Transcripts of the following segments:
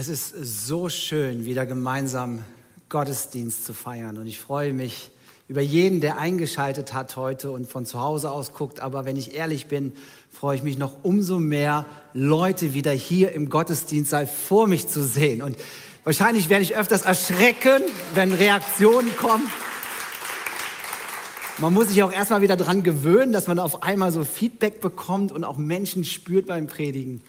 Es ist so schön, wieder gemeinsam Gottesdienst zu feiern. Und ich freue mich über jeden, der eingeschaltet hat heute und von zu Hause aus guckt. Aber wenn ich ehrlich bin, freue ich mich noch umso mehr, Leute wieder hier im Gottesdienstsaal vor mich zu sehen. Und wahrscheinlich werde ich öfters erschrecken, wenn Reaktionen kommen. Man muss sich auch erstmal wieder dran gewöhnen, dass man auf einmal so Feedback bekommt und auch Menschen spürt beim Predigen.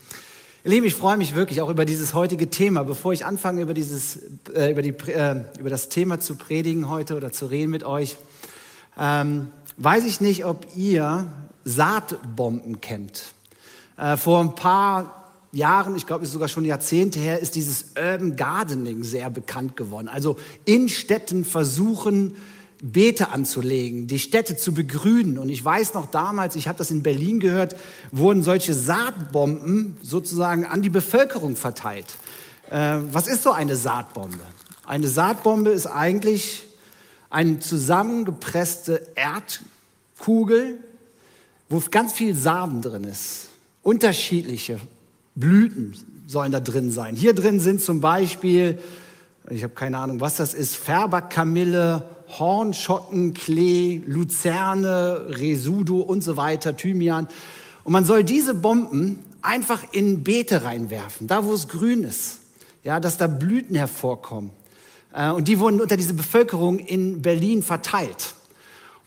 Ihr Lieben, ich freue mich wirklich auch über dieses heutige Thema. Bevor ich anfange, über, dieses, äh, über, die, äh, über das Thema zu predigen heute oder zu reden mit euch, ähm, weiß ich nicht, ob ihr Saatbomben kennt. Äh, vor ein paar Jahren, ich glaube, es ist sogar schon Jahrzehnte her, ist dieses Urban Gardening sehr bekannt geworden. Also in Städten versuchen, Beete anzulegen, die Städte zu begrünen. Und ich weiß noch damals, ich habe das in Berlin gehört, wurden solche Saatbomben sozusagen an die Bevölkerung verteilt. Äh, was ist so eine Saatbombe? Eine Saatbombe ist eigentlich eine zusammengepresste Erdkugel, wo ganz viel Samen drin ist. Unterschiedliche Blüten sollen da drin sein. Hier drin sind zum Beispiel, ich habe keine Ahnung, was das ist, Färberkamille, Hornschotten, Klee, Luzerne, Resudo und so weiter, Thymian. Und man soll diese Bomben einfach in Beete reinwerfen, da wo es grün ist, ja, dass da Blüten hervorkommen. Äh, und die wurden unter diese Bevölkerung in Berlin verteilt.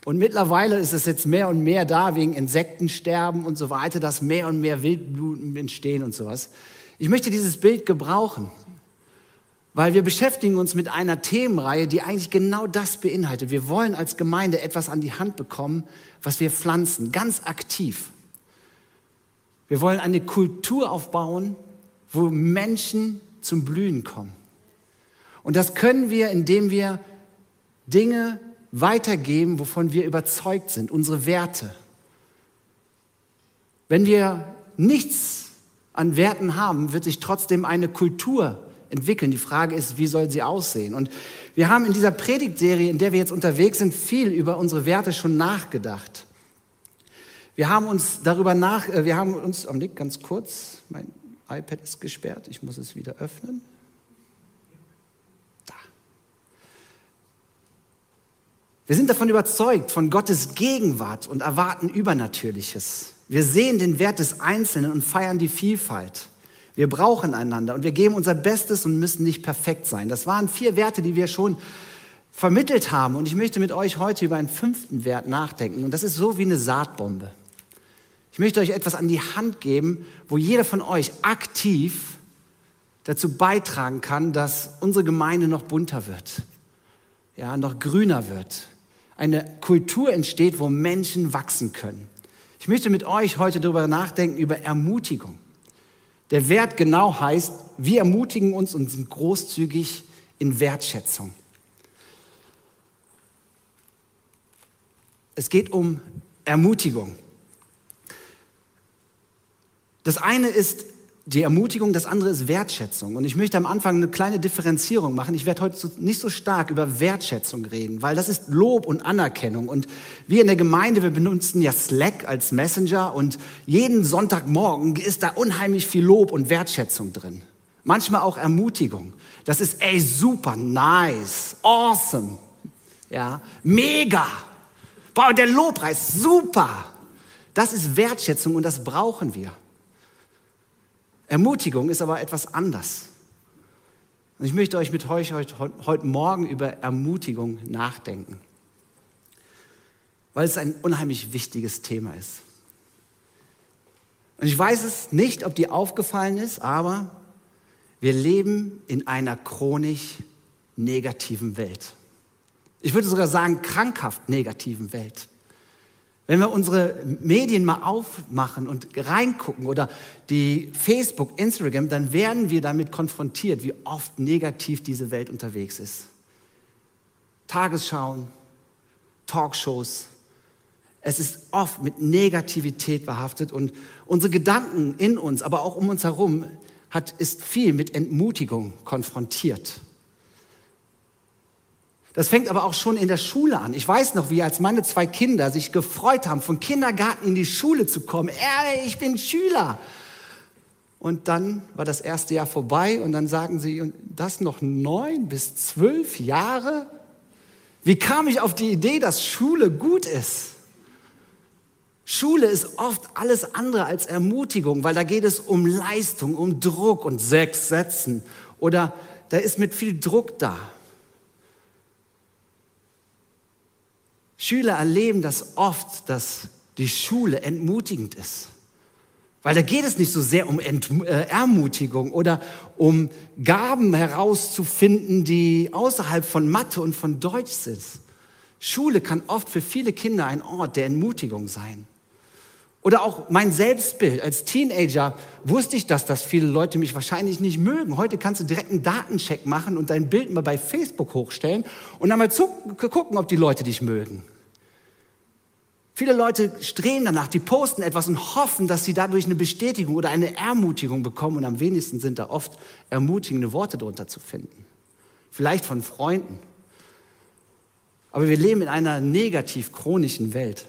Und mittlerweile ist es jetzt mehr und mehr da wegen Insektensterben und so weiter, dass mehr und mehr Wildbluten entstehen und sowas. Ich möchte dieses Bild gebrauchen, weil wir beschäftigen uns mit einer Themenreihe, die eigentlich genau das beinhaltet. Wir wollen als Gemeinde etwas an die Hand bekommen, was wir pflanzen, ganz aktiv. Wir wollen eine Kultur aufbauen, wo Menschen zum Blühen kommen. Und das können wir, indem wir Dinge weitergeben, wovon wir überzeugt sind, unsere Werte. Wenn wir nichts an Werten haben, wird sich trotzdem eine Kultur entwickeln. Die Frage ist, wie soll sie aussehen? Und wir haben in dieser Predigtserie, in der wir jetzt unterwegs sind, viel über unsere Werte schon nachgedacht. Wir haben uns darüber nach, äh, wir haben uns, am Nick ganz kurz, mein iPad ist gesperrt, ich muss es wieder öffnen. Da. Wir sind davon überzeugt, von Gottes Gegenwart und erwarten Übernatürliches. Wir sehen den Wert des Einzelnen und feiern die Vielfalt. Wir brauchen einander und wir geben unser Bestes und müssen nicht perfekt sein. Das waren vier Werte, die wir schon vermittelt haben. Und ich möchte mit euch heute über einen fünften Wert nachdenken. Und das ist so wie eine Saatbombe. Ich möchte euch etwas an die Hand geben, wo jeder von euch aktiv dazu beitragen kann, dass unsere Gemeinde noch bunter wird, ja, noch grüner wird. Eine Kultur entsteht, wo Menschen wachsen können. Ich möchte mit euch heute darüber nachdenken, über Ermutigung. Der Wert genau heißt, wir ermutigen uns und sind großzügig in Wertschätzung. Es geht um Ermutigung. Das eine ist die Ermutigung, das andere ist Wertschätzung. Und ich möchte am Anfang eine kleine Differenzierung machen. Ich werde heute nicht so stark über Wertschätzung reden, weil das ist Lob und Anerkennung. Und wir in der Gemeinde, wir benutzen ja Slack als Messenger und jeden Sonntagmorgen ist da unheimlich viel Lob und Wertschätzung drin. Manchmal auch Ermutigung. Das ist, ey, super, nice, awesome, ja, mega. Boah, der Lobpreis, super. Das ist Wertschätzung und das brauchen wir. Ermutigung ist aber etwas anders. Und ich möchte euch mit euch heute, heute Morgen über Ermutigung nachdenken, weil es ein unheimlich wichtiges Thema ist. Und ich weiß es nicht, ob dir aufgefallen ist, aber wir leben in einer chronisch negativen Welt. Ich würde sogar sagen, krankhaft negativen Welt. Wenn wir unsere Medien mal aufmachen und reingucken oder die Facebook, Instagram, dann werden wir damit konfrontiert, wie oft negativ diese Welt unterwegs ist. Tagesschauen, Talkshows. Es ist oft mit Negativität behaftet und unsere Gedanken in uns, aber auch um uns herum, hat, ist viel mit Entmutigung konfrontiert. Das fängt aber auch schon in der Schule an. Ich weiß noch, wie als meine zwei Kinder sich gefreut haben, von Kindergarten in die Schule zu kommen. Ey, ich bin Schüler. Und dann war das erste Jahr vorbei und dann sagen sie, und das noch neun bis zwölf Jahre? Wie kam ich auf die Idee, dass Schule gut ist? Schule ist oft alles andere als Ermutigung, weil da geht es um Leistung, um Druck und sechs Sätzen. Oder da ist mit viel Druck da. Schüler erleben das oft, dass die Schule entmutigend ist. Weil da geht es nicht so sehr um Ent äh, Ermutigung oder um Gaben herauszufinden, die außerhalb von Mathe und von Deutsch sind. Schule kann oft für viele Kinder ein Ort der Entmutigung sein. Oder auch mein Selbstbild. Als Teenager wusste ich das, dass viele Leute mich wahrscheinlich nicht mögen. Heute kannst du direkt einen Datencheck machen und dein Bild mal bei Facebook hochstellen und dann mal gucken, ob die Leute dich mögen. Viele Leute streben danach, die posten etwas und hoffen, dass sie dadurch eine Bestätigung oder eine Ermutigung bekommen. Und am wenigsten sind da oft ermutigende Worte drunter zu finden. Vielleicht von Freunden. Aber wir leben in einer negativ chronischen Welt.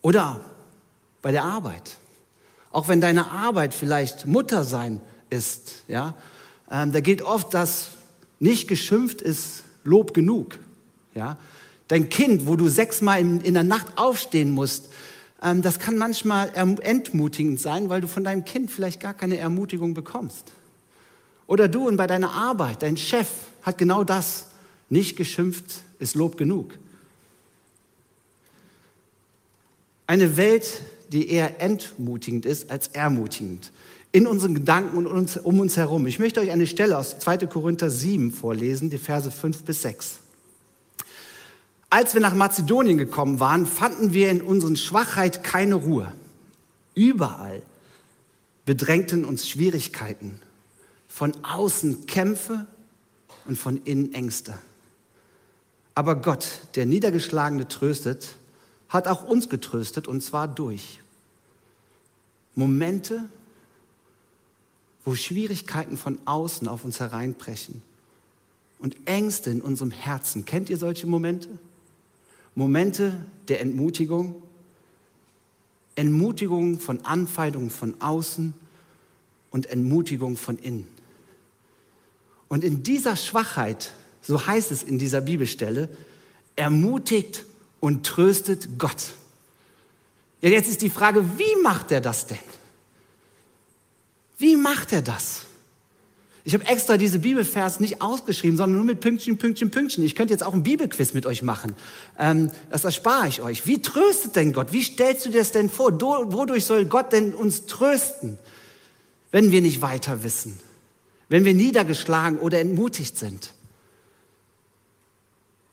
Oder bei der Arbeit. Auch wenn deine Arbeit vielleicht Mutter sein ist, ja, ähm, da gilt oft, dass nicht geschimpft ist Lob genug, ja. Dein Kind, wo du sechsmal in, in der Nacht aufstehen musst, ähm, das kann manchmal entmutigend sein, weil du von deinem Kind vielleicht gar keine Ermutigung bekommst. Oder du und bei deiner Arbeit, dein Chef hat genau das. Nicht geschimpft ist Lob genug. Eine Welt, die eher entmutigend ist als ermutigend. In unseren Gedanken und um uns herum. Ich möchte euch eine Stelle aus 2. Korinther 7 vorlesen, die Verse 5 bis 6. Als wir nach Mazedonien gekommen waren, fanden wir in unseren Schwachheit keine Ruhe. Überall bedrängten uns Schwierigkeiten, von außen Kämpfe und von innen Ängste. Aber Gott, der Niedergeschlagene tröstet, hat auch uns getröstet und zwar durch Momente, wo Schwierigkeiten von außen auf uns hereinbrechen und Ängste in unserem Herzen. Kennt ihr solche Momente? Momente der Entmutigung, Entmutigung von Anfeindungen von außen und Entmutigung von innen. Und in dieser Schwachheit, so heißt es in dieser Bibelstelle, ermutigt und tröstet Gott. Ja, jetzt ist die Frage, wie macht er das denn? Wie macht er das? Ich habe extra diese Bibelvers nicht ausgeschrieben, sondern nur mit Pünktchen, Pünktchen, Pünktchen. Ich könnte jetzt auch ein Bibelquiz mit euch machen. Ähm, das erspare ich euch. Wie tröstet denn Gott? Wie stellst du dir das denn vor? Wodurch soll Gott denn uns trösten, wenn wir nicht weiter wissen? Wenn wir niedergeschlagen oder entmutigt sind?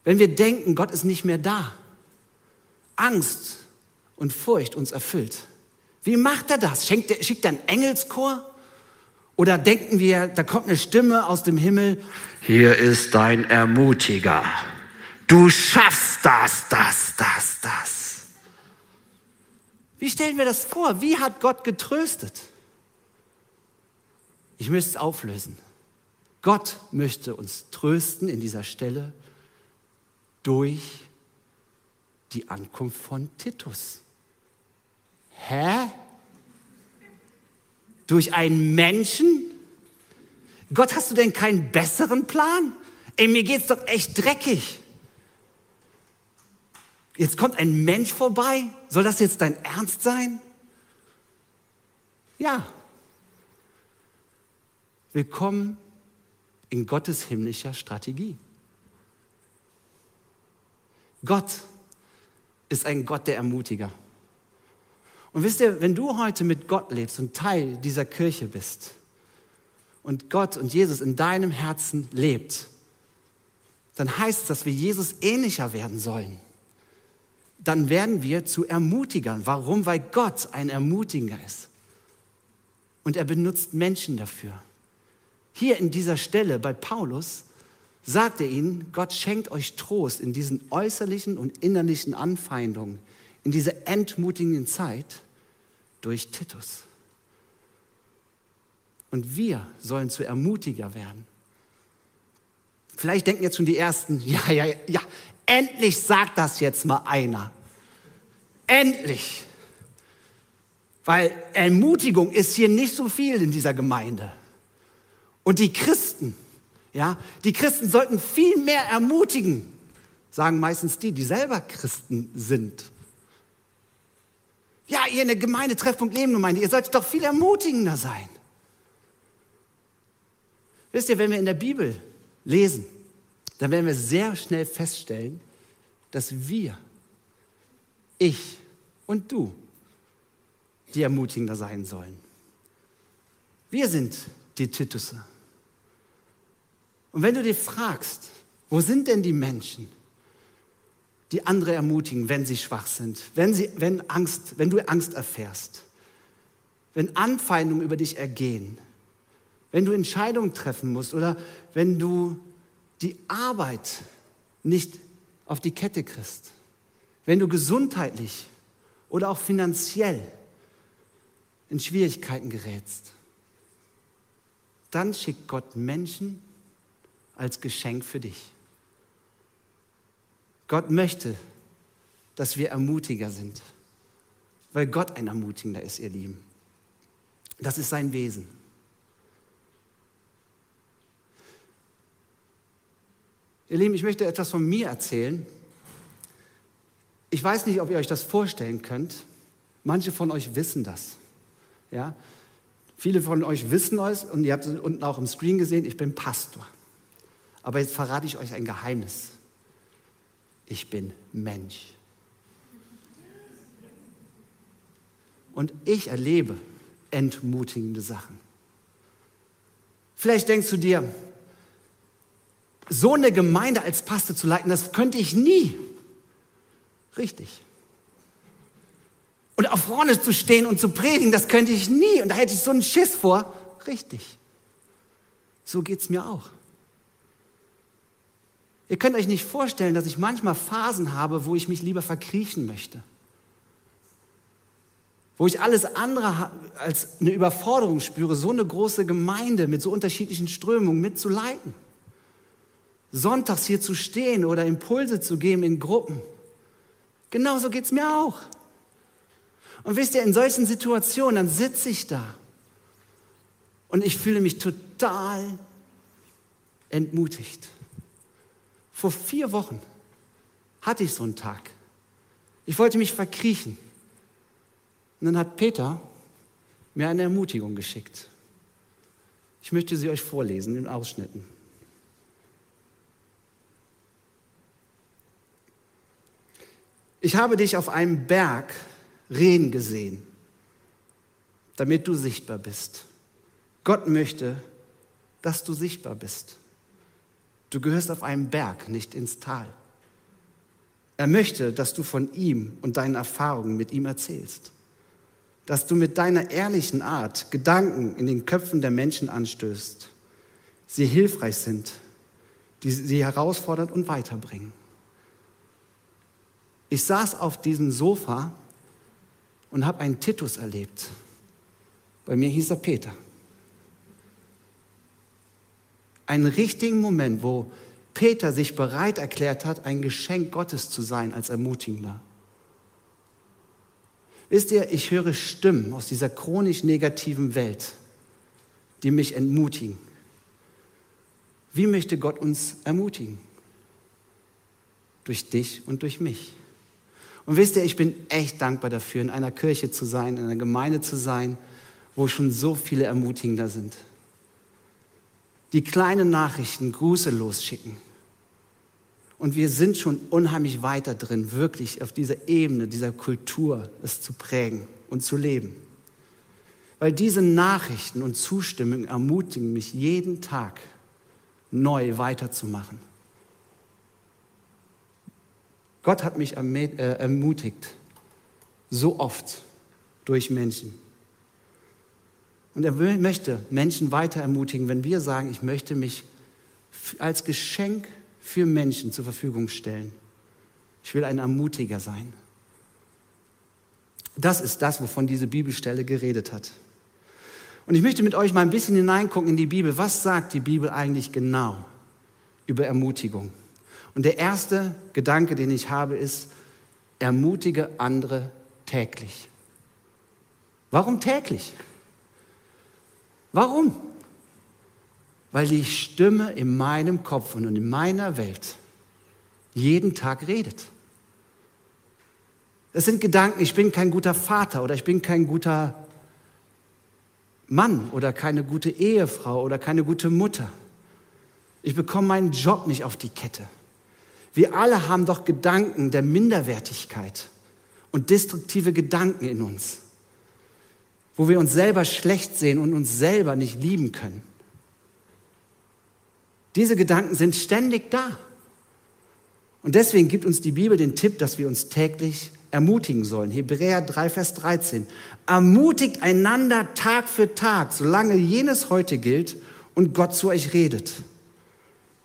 Wenn wir denken, Gott ist nicht mehr da? Angst und Furcht uns erfüllt. Wie macht er das? Er, schickt er einen Engelschor? Oder denken wir, da kommt eine Stimme aus dem Himmel, hier ist dein Ermutiger. Du schaffst das, das, das, das. Wie stellen wir das vor? Wie hat Gott getröstet? Ich müsste es auflösen. Gott möchte uns trösten in dieser Stelle durch die Ankunft von Titus. Hä? Durch einen Menschen? Gott, hast du denn keinen besseren Plan? Ey, mir geht's doch echt dreckig. Jetzt kommt ein Mensch vorbei. Soll das jetzt dein Ernst sein? Ja. Willkommen in Gottes himmlischer Strategie. Gott ist ein Gott der Ermutiger. Und wisst ihr, wenn du heute mit Gott lebst und Teil dieser Kirche bist und Gott und Jesus in deinem Herzen lebt, dann heißt es, dass wir Jesus ähnlicher werden sollen. Dann werden wir zu Ermutigern. Warum? Weil Gott ein Ermutiger ist. Und er benutzt Menschen dafür. Hier in dieser Stelle bei Paulus sagt er ihnen, Gott schenkt euch Trost in diesen äußerlichen und innerlichen Anfeindungen, in dieser entmutigenden Zeit durch Titus. Und wir sollen zu Ermutiger werden. Vielleicht denken jetzt schon die Ersten, ja, ja, ja, endlich sagt das jetzt mal einer. Endlich. Weil Ermutigung ist hier nicht so viel in dieser Gemeinde. Und die Christen, ja, die Christen sollten viel mehr ermutigen, sagen meistens die, die selber Christen sind. Ja, ihr in der Gemeinde, Treffpunkt Leben ihr solltet doch viel ermutigender sein. Wisst ihr, wenn wir in der Bibel lesen, dann werden wir sehr schnell feststellen, dass wir, ich und du, die ermutigender sein sollen. Wir sind die Titusse. Und wenn du dir fragst, wo sind denn die Menschen, die andere ermutigen, wenn sie schwach sind, wenn, sie, wenn, Angst, wenn du Angst erfährst, wenn Anfeindungen über dich ergehen, wenn du Entscheidungen treffen musst oder wenn du die Arbeit nicht auf die Kette kriegst, wenn du gesundheitlich oder auch finanziell in Schwierigkeiten gerätst, dann schickt Gott Menschen als Geschenk für dich. Gott möchte, dass wir ermutiger sind, weil Gott ein Ermutigender ist, ihr Lieben. Das ist sein Wesen. Ihr Lieben, ich möchte etwas von mir erzählen. Ich weiß nicht, ob ihr euch das vorstellen könnt. Manche von euch wissen das. Ja? Viele von euch wissen es und ihr habt es unten auch im Screen gesehen, ich bin Pastor. Aber jetzt verrate ich euch ein Geheimnis. Ich bin Mensch. Und ich erlebe entmutigende Sachen. Vielleicht denkst du dir, so eine Gemeinde als Pastor zu leiten, das könnte ich nie. Richtig. Und auf vorne zu stehen und zu predigen, das könnte ich nie. Und da hätte ich so einen Schiss vor. Richtig. So geht es mir auch. Ihr könnt euch nicht vorstellen, dass ich manchmal Phasen habe, wo ich mich lieber verkriechen möchte. Wo ich alles andere als eine Überforderung spüre, so eine große Gemeinde mit so unterschiedlichen Strömungen mitzuleiten sonntags hier zu stehen oder Impulse zu geben in Gruppen. Genauso geht es mir auch. Und wisst ihr, in solchen Situationen, dann sitze ich da und ich fühle mich total entmutigt. Vor vier Wochen hatte ich so einen Tag. Ich wollte mich verkriechen. Und dann hat Peter mir eine Ermutigung geschickt. Ich möchte sie euch vorlesen in Ausschnitten. Ich habe dich auf einem Berg reden gesehen, damit du sichtbar bist. Gott möchte, dass du sichtbar bist. Du gehörst auf einem Berg, nicht ins Tal. Er möchte, dass du von ihm und deinen Erfahrungen mit ihm erzählst. Dass du mit deiner ehrlichen Art Gedanken in den Köpfen der Menschen anstößt, sie hilfreich sind, die sie herausfordern und weiterbringen. Ich saß auf diesem Sofa und habe einen Titus erlebt. Bei mir hieß er Peter. Einen richtigen Moment, wo Peter sich bereit erklärt hat, ein Geschenk Gottes zu sein als Ermutigender. Wisst ihr, ich höre Stimmen aus dieser chronisch negativen Welt, die mich entmutigen. Wie möchte Gott uns ermutigen? Durch dich und durch mich. Und wisst ihr, ich bin echt dankbar dafür, in einer Kirche zu sein, in einer Gemeinde zu sein, wo schon so viele ermutigender sind. Die kleinen Nachrichten Grüße losschicken. Und wir sind schon unheimlich weiter drin, wirklich auf dieser Ebene, dieser Kultur, es zu prägen und zu leben. Weil diese Nachrichten und Zustimmung ermutigen mich jeden Tag neu weiterzumachen. Gott hat mich äh, ermutigt, so oft durch Menschen. Und er möchte Menschen weiter ermutigen, wenn wir sagen, ich möchte mich als Geschenk für Menschen zur Verfügung stellen. Ich will ein Ermutiger sein. Das ist das, wovon diese Bibelstelle geredet hat. Und ich möchte mit euch mal ein bisschen hineingucken in die Bibel. Was sagt die Bibel eigentlich genau über Ermutigung? Und der erste Gedanke, den ich habe, ist, ermutige andere täglich. Warum täglich? Warum? Weil die Stimme in meinem Kopf und in meiner Welt jeden Tag redet. Es sind Gedanken, ich bin kein guter Vater oder ich bin kein guter Mann oder keine gute Ehefrau oder keine gute Mutter. Ich bekomme meinen Job nicht auf die Kette. Wir alle haben doch Gedanken der Minderwertigkeit und destruktive Gedanken in uns, wo wir uns selber schlecht sehen und uns selber nicht lieben können. Diese Gedanken sind ständig da. Und deswegen gibt uns die Bibel den Tipp, dass wir uns täglich ermutigen sollen. Hebräer 3, Vers 13. Ermutigt einander Tag für Tag, solange jenes heute gilt und Gott zu euch redet.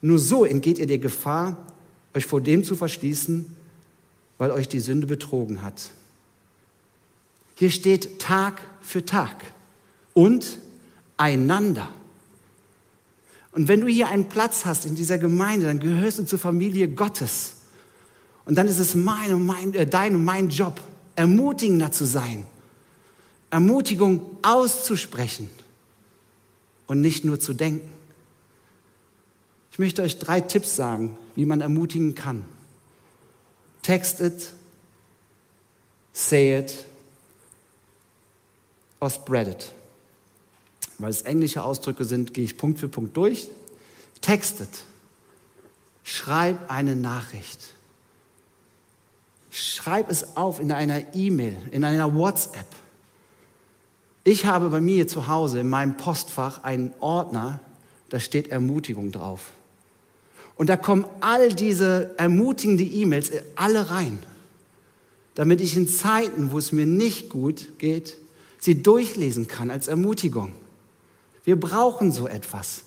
Nur so entgeht ihr der Gefahr, euch vor dem zu verschließen, weil euch die Sünde betrogen hat. Hier steht Tag für Tag und einander. Und wenn du hier einen Platz hast in dieser Gemeinde, dann gehörst du zur Familie Gottes. Und dann ist es mein und mein, äh, dein und mein Job, ermutigender zu sein, Ermutigung auszusprechen und nicht nur zu denken. Ich möchte euch drei Tipps sagen, wie man ermutigen kann. Text it, say it or spread it. Weil es englische Ausdrücke sind, gehe ich Punkt für Punkt durch. Textet. Schreib eine Nachricht. Schreib es auf in einer E-Mail, in einer WhatsApp. Ich habe bei mir zu Hause in meinem Postfach einen Ordner, da steht Ermutigung drauf. Und da kommen all diese ermutigenden E-Mails alle rein, damit ich in Zeiten, wo es mir nicht gut geht, sie durchlesen kann als Ermutigung. Wir brauchen so etwas.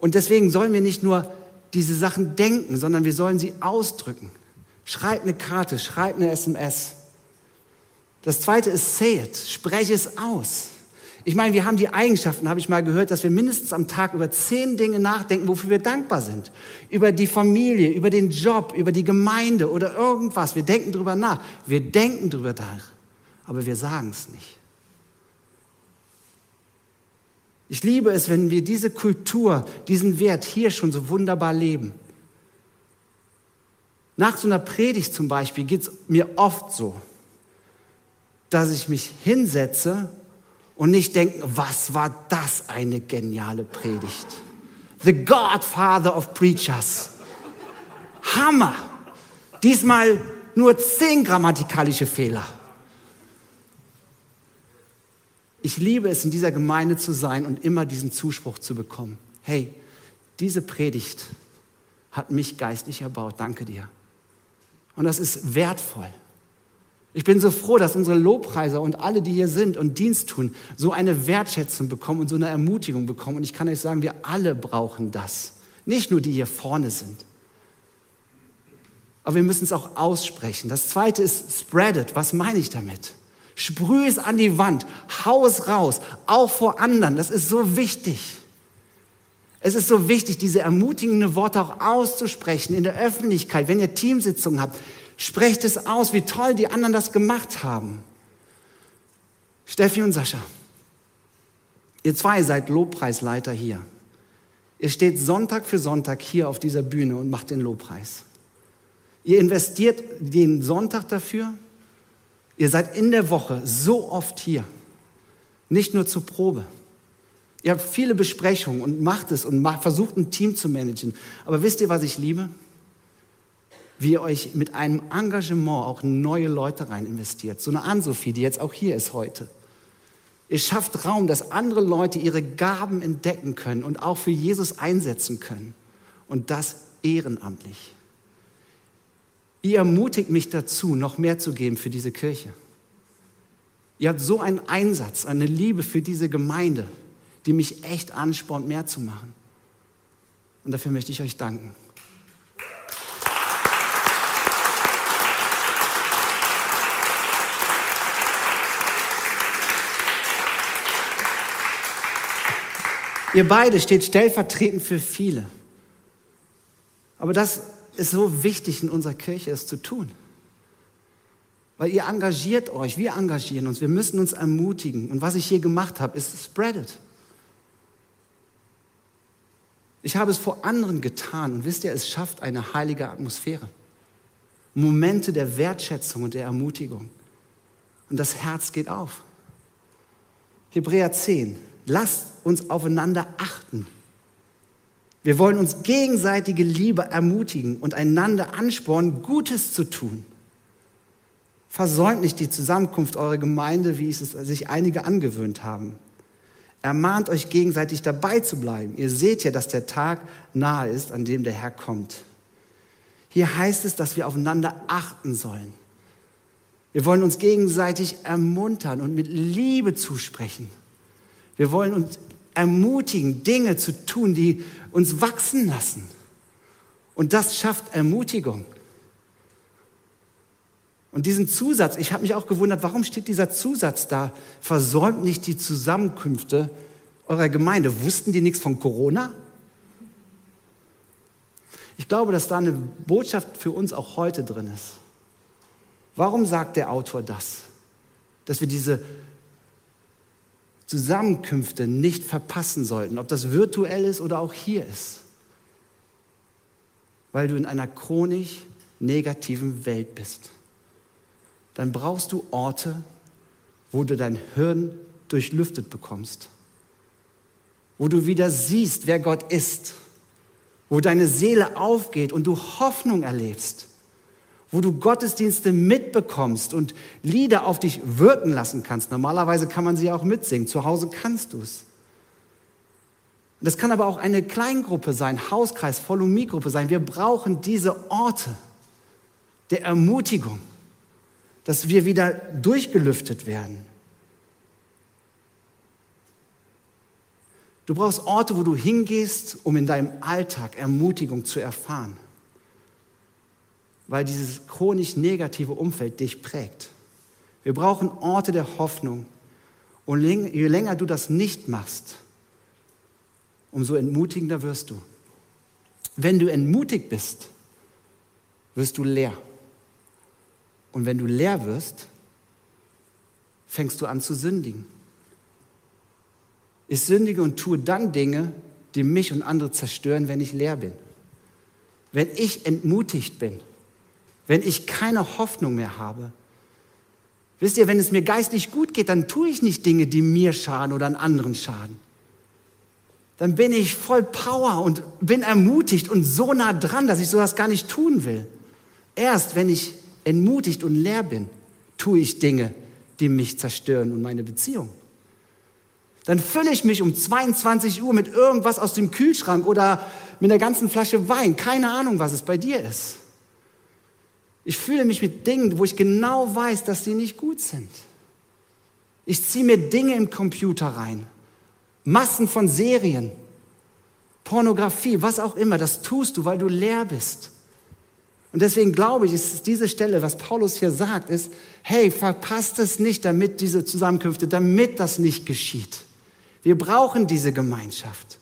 Und deswegen sollen wir nicht nur diese Sachen denken, sondern wir sollen sie ausdrücken. Schreib eine Karte, schreib eine SMS. Das zweite ist say it, spreche es aus. Ich meine, wir haben die Eigenschaften, habe ich mal gehört, dass wir mindestens am Tag über zehn Dinge nachdenken, wofür wir dankbar sind. Über die Familie, über den Job, über die Gemeinde oder irgendwas. Wir denken drüber nach. Wir denken drüber nach, aber wir sagen es nicht. Ich liebe es, wenn wir diese Kultur, diesen Wert hier schon so wunderbar leben. Nach so einer Predigt zum Beispiel geht es mir oft so, dass ich mich hinsetze und nicht denke, was war das eine geniale Predigt. The Godfather of Preachers. Hammer. Diesmal nur zehn grammatikalische Fehler. Ich liebe es, in dieser Gemeinde zu sein und immer diesen Zuspruch zu bekommen. Hey, diese Predigt hat mich geistlich erbaut. Danke dir. Und das ist wertvoll. Ich bin so froh, dass unsere Lobpreiser und alle, die hier sind und Dienst tun, so eine Wertschätzung bekommen und so eine Ermutigung bekommen. Und ich kann euch sagen, wir alle brauchen das. Nicht nur die hier vorne sind. Aber wir müssen es auch aussprechen. Das zweite ist spread it. Was meine ich damit? Sprühe es an die Wand, hau es raus, auch vor anderen. Das ist so wichtig. Es ist so wichtig, diese ermutigenden Worte auch auszusprechen in der Öffentlichkeit. Wenn ihr Teamsitzungen habt, sprecht es aus, wie toll die anderen das gemacht haben. Steffi und Sascha, ihr zwei seid Lobpreisleiter hier. Ihr steht Sonntag für Sonntag hier auf dieser Bühne und macht den Lobpreis. Ihr investiert den Sonntag dafür. Ihr seid in der Woche so oft hier. Nicht nur zur Probe. Ihr habt viele Besprechungen und macht es und macht, versucht ein Team zu managen. Aber wisst ihr, was ich liebe? Wie ihr euch mit einem Engagement auch neue Leute rein investiert. So eine Ann-Sophie, die jetzt auch hier ist heute. Ihr schafft Raum, dass andere Leute ihre Gaben entdecken können und auch für Jesus einsetzen können. Und das ehrenamtlich. Ihr ermutigt mich dazu, noch mehr zu geben für diese Kirche. Ihr habt so einen Einsatz, eine Liebe für diese Gemeinde die mich echt anspornt, mehr zu machen. Und dafür möchte ich euch danken. Ihr beide steht stellvertretend für viele. Aber das ist so wichtig in unserer Kirche, es zu tun. Weil ihr engagiert euch, wir engagieren uns, wir müssen uns ermutigen. Und was ich hier gemacht habe, ist spread it. Ich habe es vor anderen getan und wisst ihr, es schafft eine heilige Atmosphäre. Momente der Wertschätzung und der Ermutigung. Und das Herz geht auf. Hebräer 10. Lasst uns aufeinander achten. Wir wollen uns gegenseitige Liebe ermutigen und einander anspornen, Gutes zu tun. Versäumt nicht die Zusammenkunft eurer Gemeinde, wie es sich einige angewöhnt haben. Ermahnt euch gegenseitig dabei zu bleiben. Ihr seht ja, dass der Tag nahe ist, an dem der Herr kommt. Hier heißt es, dass wir aufeinander achten sollen. Wir wollen uns gegenseitig ermuntern und mit Liebe zusprechen. Wir wollen uns ermutigen, Dinge zu tun, die uns wachsen lassen. Und das schafft Ermutigung. Und diesen Zusatz, ich habe mich auch gewundert, warum steht dieser Zusatz da? Versäumt nicht die Zusammenkünfte eurer Gemeinde. Wussten die nichts von Corona? Ich glaube, dass da eine Botschaft für uns auch heute drin ist. Warum sagt der Autor das? Dass wir diese Zusammenkünfte nicht verpassen sollten, ob das virtuell ist oder auch hier ist. Weil du in einer chronisch negativen Welt bist. Dann brauchst du Orte, wo du dein Hirn durchlüftet bekommst. Wo du wieder siehst, wer Gott ist. Wo deine Seele aufgeht und du Hoffnung erlebst wo du Gottesdienste mitbekommst und Lieder auf dich wirken lassen kannst. Normalerweise kann man sie auch mitsingen, zu Hause kannst du es. Das kann aber auch eine Kleingruppe sein, Hauskreis, Volumie-Gruppe sein. Wir brauchen diese Orte der Ermutigung, dass wir wieder durchgelüftet werden. Du brauchst Orte, wo du hingehst, um in deinem Alltag Ermutigung zu erfahren weil dieses chronisch negative Umfeld dich prägt. Wir brauchen Orte der Hoffnung. Und je länger du das nicht machst, umso entmutigender wirst du. Wenn du entmutigt bist, wirst du leer. Und wenn du leer wirst, fängst du an zu sündigen. Ich sündige und tue dann Dinge, die mich und andere zerstören, wenn ich leer bin. Wenn ich entmutigt bin, wenn ich keine Hoffnung mehr habe. Wisst ihr, wenn es mir geistlich gut geht, dann tue ich nicht Dinge, die mir schaden oder an anderen schaden. Dann bin ich voll Power und bin ermutigt und so nah dran, dass ich sowas gar nicht tun will. Erst wenn ich entmutigt und leer bin, tue ich Dinge, die mich zerstören und meine Beziehung. Dann fülle ich mich um 22 Uhr mit irgendwas aus dem Kühlschrank oder mit einer ganzen Flasche Wein. Keine Ahnung, was es bei dir ist. Ich fühle mich mit Dingen, wo ich genau weiß, dass sie nicht gut sind. Ich ziehe mir Dinge im Computer rein. Massen von Serien, Pornografie, was auch immer. Das tust du, weil du leer bist. Und deswegen glaube ich, ist diese Stelle, was Paulus hier sagt, ist, hey, verpasst es nicht, damit diese Zusammenkünfte, damit das nicht geschieht. Wir brauchen diese Gemeinschaft.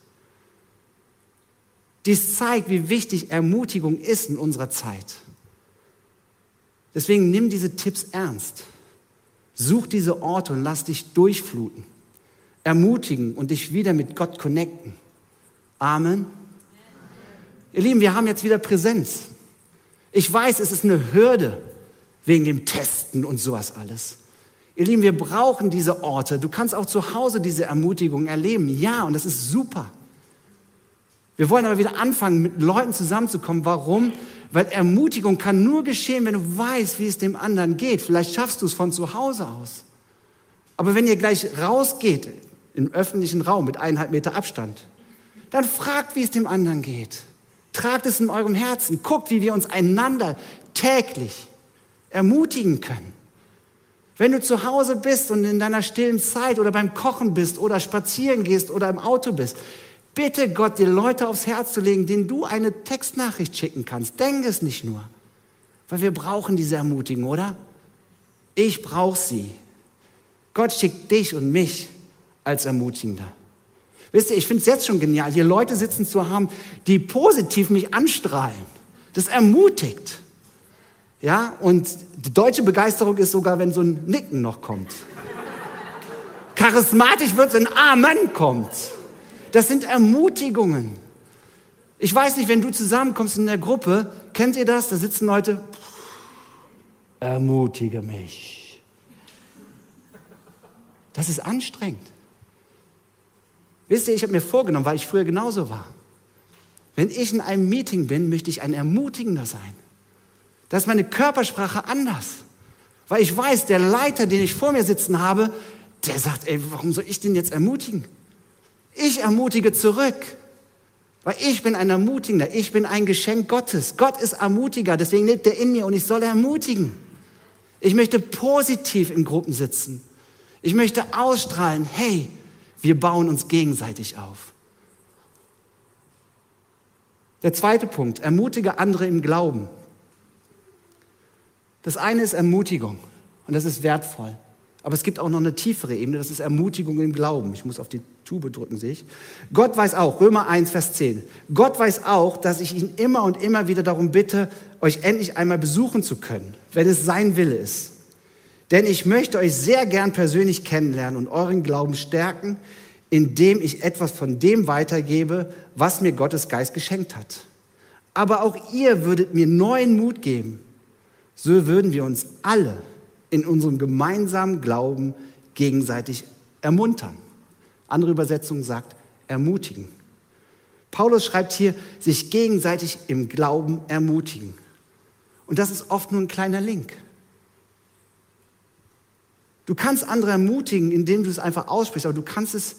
Dies zeigt, wie wichtig Ermutigung ist in unserer Zeit. Deswegen nimm diese Tipps ernst. Such diese Orte und lass dich durchfluten. Ermutigen und dich wieder mit Gott connecten. Amen. Ihr Lieben, wir haben jetzt wieder Präsenz. Ich weiß, es ist eine Hürde wegen dem Testen und sowas alles. Ihr Lieben, wir brauchen diese Orte. Du kannst auch zu Hause diese Ermutigung erleben. Ja, und das ist super. Wir wollen aber wieder anfangen, mit Leuten zusammenzukommen. Warum? Weil Ermutigung kann nur geschehen, wenn du weißt, wie es dem anderen geht. Vielleicht schaffst du es von zu Hause aus. Aber wenn ihr gleich rausgeht im öffentlichen Raum mit eineinhalb Meter Abstand, dann fragt, wie es dem anderen geht. Tragt es in eurem Herzen. Guckt, wie wir uns einander täglich ermutigen können. Wenn du zu Hause bist und in deiner stillen Zeit oder beim Kochen bist oder spazieren gehst oder im Auto bist, Bitte Gott, dir Leute aufs Herz zu legen, denen du eine Textnachricht schicken kannst. Denk es nicht nur. Weil wir brauchen diese Ermutigung, oder? Ich brauche sie. Gott schickt dich und mich als Ermutigender. Wisst ihr, ich finde es jetzt schon genial, hier Leute sitzen zu haben, die positiv mich anstrahlen. Das ermutigt. Ja, und die deutsche Begeisterung ist sogar, wenn so ein Nicken noch kommt. Charismatisch wird, wenn Amen kommt. Das sind Ermutigungen. Ich weiß nicht, wenn du zusammenkommst in der Gruppe, kennt ihr das? Da sitzen Leute, ermutige mich. Das ist anstrengend. Wisst ihr, ich habe mir vorgenommen, weil ich früher genauso war. Wenn ich in einem Meeting bin, möchte ich ein Ermutigender sein. Da ist meine Körpersprache anders. Weil ich weiß, der Leiter, den ich vor mir sitzen habe, der sagt, ey, warum soll ich den jetzt ermutigen? Ich ermutige zurück. Weil ich bin ein Ermutigender, ich bin ein Geschenk Gottes. Gott ist Ermutiger, deswegen lebt er in mir und ich soll ermutigen. Ich möchte positiv in Gruppen sitzen. Ich möchte ausstrahlen, hey, wir bauen uns gegenseitig auf. Der zweite Punkt, ermutige andere im Glauben. Das eine ist Ermutigung und das ist wertvoll. Aber es gibt auch noch eine tiefere Ebene, das ist Ermutigung im Glauben. Ich muss auf die Tube drücken, sehe ich. Gott weiß auch, Römer 1, Vers 10. Gott weiß auch, dass ich ihn immer und immer wieder darum bitte, euch endlich einmal besuchen zu können, wenn es sein Wille ist. Denn ich möchte euch sehr gern persönlich kennenlernen und euren Glauben stärken, indem ich etwas von dem weitergebe, was mir Gottes Geist geschenkt hat. Aber auch ihr würdet mir neuen Mut geben. So würden wir uns alle in unserem gemeinsamen Glauben gegenseitig ermuntern. Andere Übersetzung sagt ermutigen. Paulus schreibt hier, sich gegenseitig im Glauben ermutigen. Und das ist oft nur ein kleiner Link. Du kannst andere ermutigen, indem du es einfach aussprichst, aber du kannst es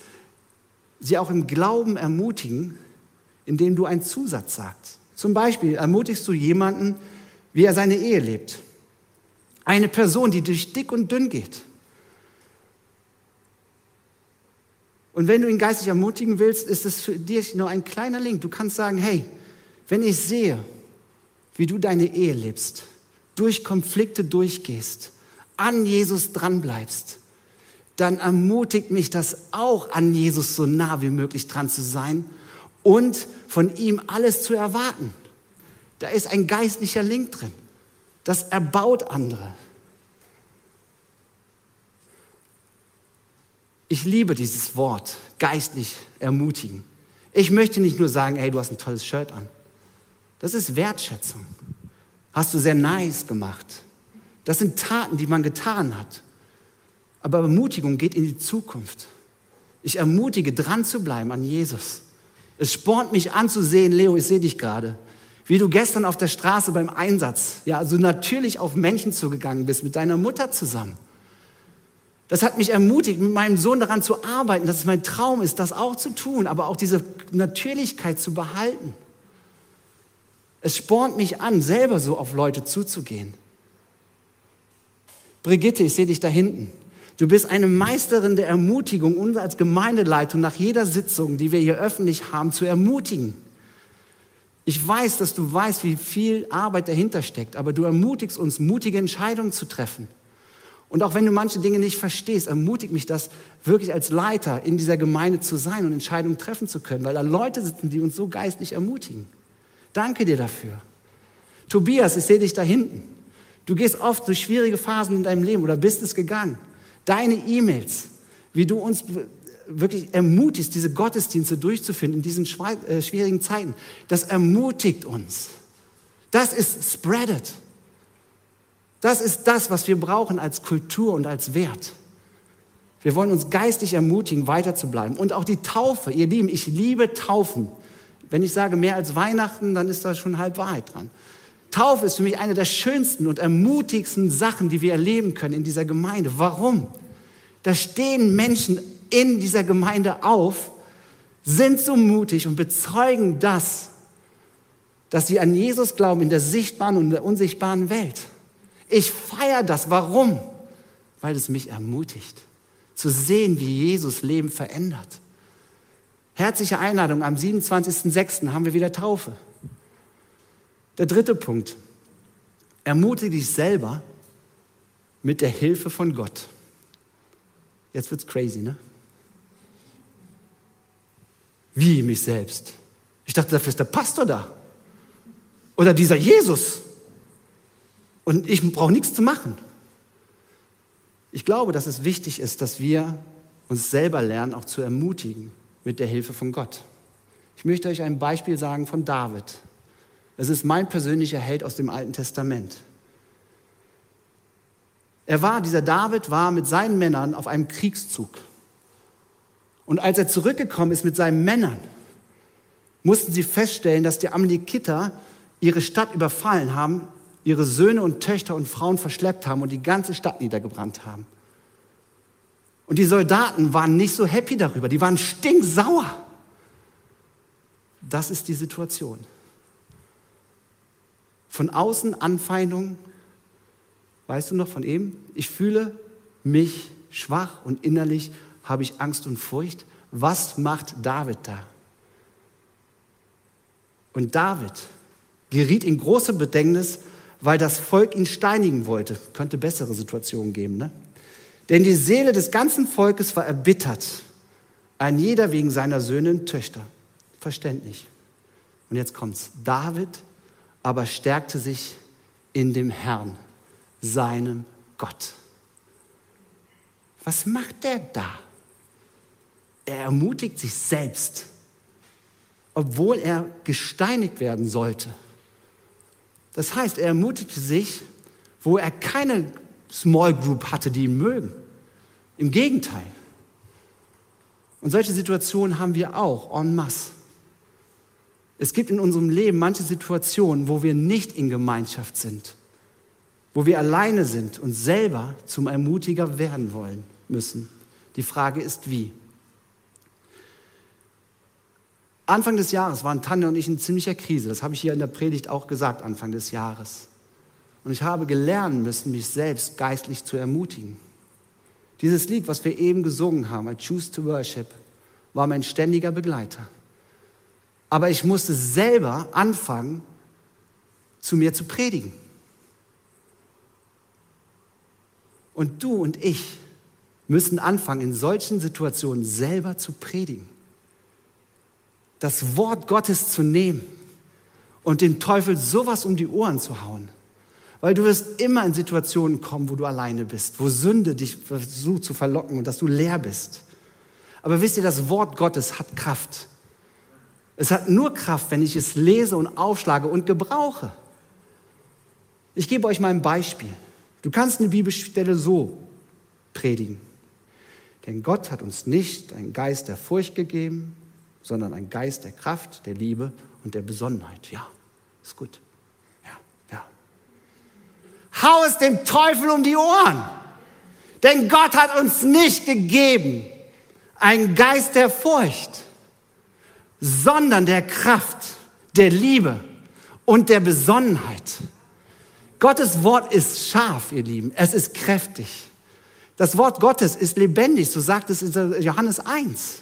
sie auch im Glauben ermutigen, indem du einen Zusatz sagst. Zum Beispiel ermutigst du jemanden, wie er seine Ehe lebt. Eine Person, die durch dick und dünn geht. Und wenn du ihn geistig ermutigen willst, ist es für dich nur ein kleiner Link. Du kannst sagen, hey, wenn ich sehe, wie du deine Ehe lebst, durch Konflikte durchgehst, an Jesus dranbleibst, dann ermutigt mich das auch an Jesus so nah wie möglich dran zu sein und von ihm alles zu erwarten. Da ist ein geistlicher Link drin. Das erbaut andere. Ich liebe dieses Wort, geistlich ermutigen. Ich möchte nicht nur sagen, hey, du hast ein tolles Shirt an. Das ist Wertschätzung. Hast du sehr nice gemacht. Das sind Taten, die man getan hat. Aber Ermutigung geht in die Zukunft. Ich ermutige, dran zu bleiben an Jesus. Es spornt mich an zu sehen, Leo, ich sehe dich gerade, wie du gestern auf der Straße beim Einsatz, ja, also natürlich auf Menschen zugegangen bist, mit deiner Mutter zusammen. Das hat mich ermutigt, mit meinem Sohn daran zu arbeiten, dass es mein Traum ist, das auch zu tun, aber auch diese Natürlichkeit zu behalten. Es spornt mich an, selber so auf Leute zuzugehen. Brigitte, ich sehe dich da hinten. Du bist eine Meisterin der Ermutigung, uns als Gemeindeleitung nach jeder Sitzung, die wir hier öffentlich haben, zu ermutigen. Ich weiß, dass du weißt, wie viel Arbeit dahinter steckt, aber du ermutigst uns, mutige Entscheidungen zu treffen. Und auch wenn du manche Dinge nicht verstehst, ermutigt mich das, wirklich als Leiter in dieser Gemeinde zu sein und Entscheidungen treffen zu können, weil da Leute sitzen, die uns so geistlich ermutigen. Danke dir dafür. Tobias, ich sehe dich da hinten. Du gehst oft durch schwierige Phasen in deinem Leben oder bist es gegangen. Deine E-Mails, wie du uns wirklich ermutigst, diese Gottesdienste durchzuführen in diesen äh, schwierigen Zeiten, das ermutigt uns. Das ist spreadet. Das ist das, was wir brauchen als Kultur und als Wert. Wir wollen uns geistig ermutigen, weiterzubleiben. Und auch die Taufe, ihr Lieben, ich liebe Taufen. Wenn ich sage mehr als Weihnachten, dann ist da schon halb Wahrheit dran. Taufe ist für mich eine der schönsten und ermutigsten Sachen, die wir erleben können in dieser Gemeinde. Warum? Da stehen Menschen in dieser Gemeinde auf, sind so mutig und bezeugen das, dass sie an Jesus glauben in der sichtbaren und der unsichtbaren Welt. Ich feiere das. Warum? Weil es mich ermutigt, zu sehen, wie Jesus Leben verändert. Herzliche Einladung, am 27.06. haben wir wieder Taufe. Der dritte Punkt. Ermutige dich selber mit der Hilfe von Gott. Jetzt wird's crazy, ne? Wie mich selbst? Ich dachte, dafür ist der Pastor da. Oder dieser Jesus. Und ich brauche nichts zu machen. Ich glaube, dass es wichtig ist, dass wir uns selber lernen, auch zu ermutigen mit der Hilfe von Gott. Ich möchte euch ein Beispiel sagen von David. Es ist mein persönlicher Held aus dem Alten Testament. Er war, dieser David war mit seinen Männern auf einem Kriegszug. Und als er zurückgekommen ist mit seinen Männern, mussten sie feststellen, dass die Amalekiter ihre Stadt überfallen haben, ihre Söhne und Töchter und Frauen verschleppt haben und die ganze Stadt niedergebrannt haben. Und die Soldaten waren nicht so happy darüber, die waren stinksauer. Das ist die Situation. Von außen Anfeindung, weißt du noch von eben? Ich fühle mich schwach und innerlich habe ich Angst und Furcht. Was macht David da? Und David geriet in große Bedängnis, weil das Volk ihn steinigen wollte. Könnte bessere Situationen geben, ne? Denn die Seele des ganzen Volkes war erbittert, ein jeder wegen seiner Söhne und Töchter. Verständlich. Und jetzt kommt's. David aber stärkte sich in dem Herrn, seinem Gott. Was macht der da? Er ermutigt sich selbst, obwohl er gesteinigt werden sollte. Das heißt, er ermutigte sich, wo er keine Small Group hatte, die ihn mögen. Im Gegenteil. Und solche Situationen haben wir auch en masse. Es gibt in unserem Leben manche Situationen, wo wir nicht in Gemeinschaft sind, wo wir alleine sind und selber zum Ermutiger werden wollen müssen. Die Frage ist, wie? Anfang des Jahres waren Tanja und ich in ziemlicher Krise. Das habe ich hier in der Predigt auch gesagt, Anfang des Jahres. Und ich habe gelernt müssen, mich selbst geistlich zu ermutigen. Dieses Lied, was wir eben gesungen haben, I Choose to Worship, war mein ständiger Begleiter. Aber ich musste selber anfangen, zu mir zu predigen. Und du und ich müssen anfangen, in solchen Situationen selber zu predigen das Wort Gottes zu nehmen und dem Teufel sowas um die Ohren zu hauen. Weil du wirst immer in Situationen kommen, wo du alleine bist, wo Sünde dich versucht zu verlocken und dass du leer bist. Aber wisst ihr, das Wort Gottes hat Kraft. Es hat nur Kraft, wenn ich es lese und aufschlage und gebrauche. Ich gebe euch mal ein Beispiel. Du kannst eine Bibelstelle so predigen. Denn Gott hat uns nicht einen Geist der Furcht gegeben, sondern ein Geist der Kraft, der Liebe und der Besonnenheit. Ja, ist gut. Ja, ja. Hau es dem Teufel um die Ohren. Denn Gott hat uns nicht gegeben einen Geist der Furcht, sondern der Kraft, der Liebe und der Besonnenheit. Gottes Wort ist scharf, ihr Lieben. Es ist kräftig. Das Wort Gottes ist lebendig, so sagt es in Johannes 1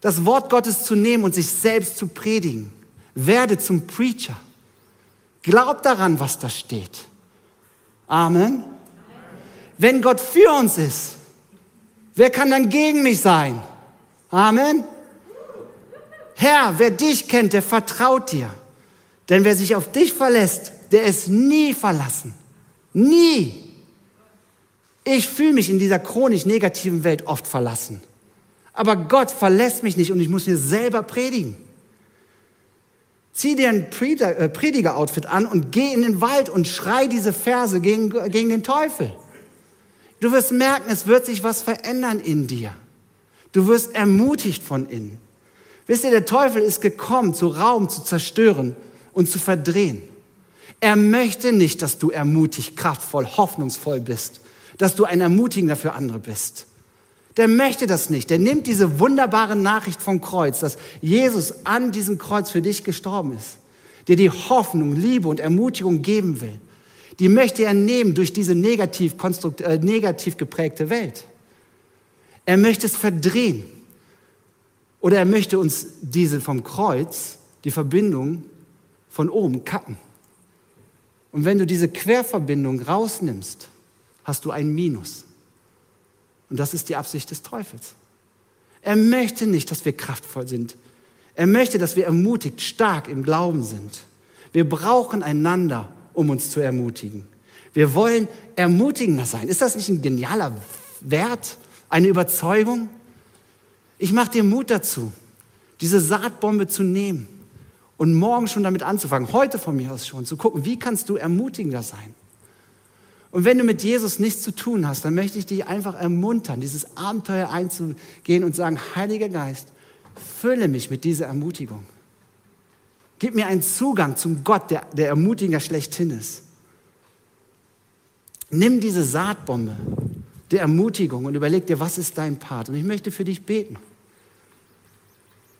das Wort Gottes zu nehmen und sich selbst zu predigen. Werde zum Preacher. Glaub daran, was da steht. Amen. Wenn Gott für uns ist, wer kann dann gegen mich sein? Amen. Herr, wer dich kennt, der vertraut dir. Denn wer sich auf dich verlässt, der ist nie verlassen. Nie. Ich fühle mich in dieser chronisch negativen Welt oft verlassen. Aber Gott verlässt mich nicht und ich muss mir selber predigen. Zieh dir ein äh, Prediger-Outfit an und geh in den Wald und schrei diese Verse gegen, gegen den Teufel. Du wirst merken, es wird sich was verändern in dir. Du wirst ermutigt von innen. Wisst ihr, der Teufel ist gekommen, zu Raum zu zerstören und zu verdrehen. Er möchte nicht, dass du ermutigt, kraftvoll, hoffnungsvoll bist, dass du ein Ermutigender für andere bist. Der möchte das nicht. Der nimmt diese wunderbare Nachricht vom Kreuz, dass Jesus an diesem Kreuz für dich gestorben ist, der die Hoffnung, Liebe und Ermutigung geben will. Die möchte er nehmen durch diese negativ, äh, negativ geprägte Welt. Er möchte es verdrehen. Oder er möchte uns diese vom Kreuz, die Verbindung von oben kappen. Und wenn du diese Querverbindung rausnimmst, hast du ein Minus. Und das ist die Absicht des Teufels. Er möchte nicht, dass wir kraftvoll sind. Er möchte, dass wir ermutigt, stark im Glauben sind. Wir brauchen einander, um uns zu ermutigen. Wir wollen ermutigender sein. Ist das nicht ein genialer Wert, eine Überzeugung? Ich mache dir Mut dazu, diese Saatbombe zu nehmen und morgen schon damit anzufangen, heute von mir aus schon, zu gucken, wie kannst du ermutigender sein. Und wenn du mit Jesus nichts zu tun hast, dann möchte ich dich einfach ermuntern, dieses Abenteuer einzugehen und sagen, Heiliger Geist, fülle mich mit dieser Ermutigung. Gib mir einen Zugang zum Gott, der, der Ermutiger schlechthin ist. Nimm diese Saatbombe der Ermutigung und überleg dir, was ist dein Part. Und ich möchte für dich beten.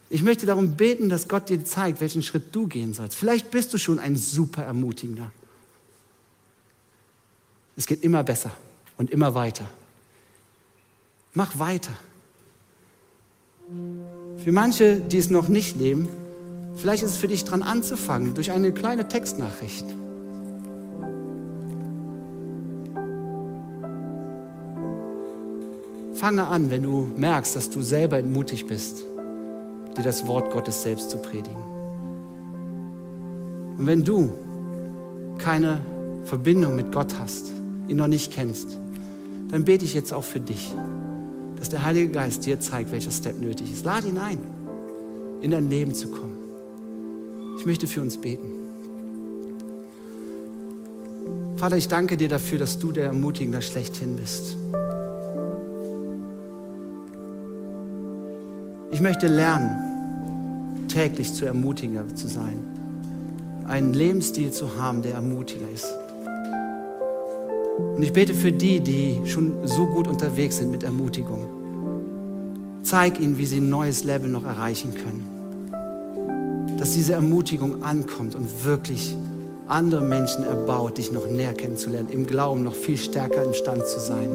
Ich möchte darum beten, dass Gott dir zeigt, welchen Schritt du gehen sollst. Vielleicht bist du schon ein super Ermutigender. Es geht immer besser und immer weiter. Mach weiter. Für manche, die es noch nicht leben, vielleicht ist es für dich dran anzufangen durch eine kleine Textnachricht. Fange an, wenn du merkst, dass du selber entmutigt bist, dir das Wort Gottes selbst zu predigen. Und wenn du keine Verbindung mit Gott hast, ihn noch nicht kennst, dann bete ich jetzt auch für dich, dass der Heilige Geist dir zeigt, welcher Step nötig ist. Lade ihn ein, in dein Leben zu kommen. Ich möchte für uns beten. Vater, ich danke dir dafür, dass du der Ermutigende schlechthin bist. Ich möchte lernen, täglich zu ermutiger zu sein. Einen Lebensstil zu haben, der ermutiger ist. Und ich bete für die, die schon so gut unterwegs sind mit Ermutigung. Zeig ihnen, wie sie ein neues Level noch erreichen können. Dass diese Ermutigung ankommt und wirklich andere Menschen erbaut, dich noch näher kennenzulernen, im Glauben noch viel stärker im Stand zu sein.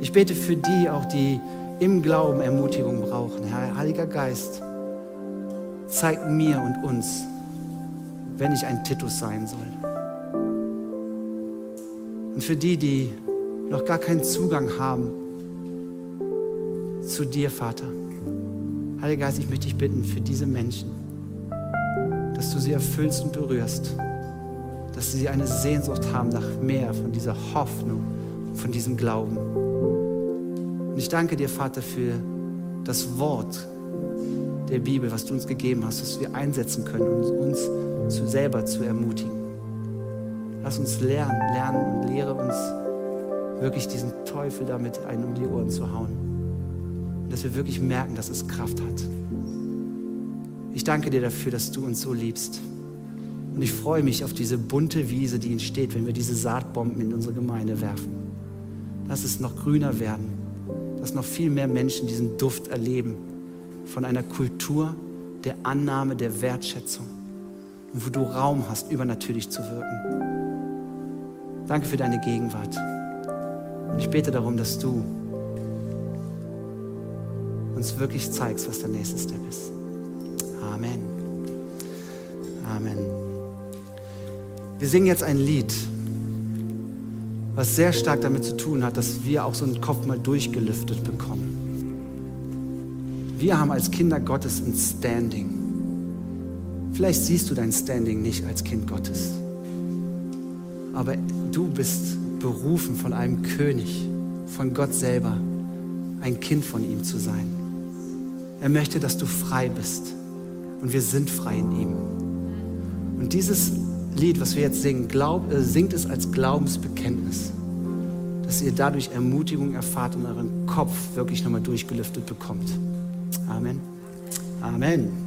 Ich bete für die auch, die im Glauben Ermutigung brauchen. Herr Heiliger Geist, zeig mir und uns, wenn ich ein Titus sein soll. Und für die, die noch gar keinen Zugang haben zu dir, Vater, Heiliger Geist, ich möchte dich bitten für diese Menschen, dass du sie erfüllst und berührst, dass sie eine Sehnsucht haben nach mehr von dieser Hoffnung, von diesem Glauben. Und ich danke dir, Vater, für das Wort der Bibel, was du uns gegeben hast, dass wir einsetzen können, um uns zu selber zu ermutigen. Lass uns lernen, lernen und lehre uns wirklich diesen Teufel damit einen um die Ohren zu hauen. Und dass wir wirklich merken, dass es Kraft hat. Ich danke dir dafür, dass du uns so liebst. Und ich freue mich auf diese bunte Wiese, die entsteht, wenn wir diese Saatbomben in unsere Gemeinde werfen. Lass es noch grüner werden dass noch viel mehr Menschen diesen Duft erleben von einer Kultur der Annahme, der Wertschätzung und wo du Raum hast, übernatürlich zu wirken. Danke für deine Gegenwart. Und ich bete darum, dass du uns wirklich zeigst, was der nächste Step ist. Amen. Amen. Wir singen jetzt ein Lied was sehr stark damit zu tun hat, dass wir auch so einen Kopf mal durchgelüftet bekommen. Wir haben als Kinder Gottes ein Standing. Vielleicht siehst du dein Standing nicht als Kind Gottes, aber du bist berufen von einem König, von Gott selber, ein Kind von ihm zu sein. Er möchte, dass du frei bist und wir sind frei in ihm. Und dieses Lied, was wir jetzt singen, glaub, äh, singt es als Glaubensbekenntnis, dass ihr dadurch Ermutigung erfahrt und euren Kopf wirklich nochmal durchgelüftet bekommt. Amen. Amen.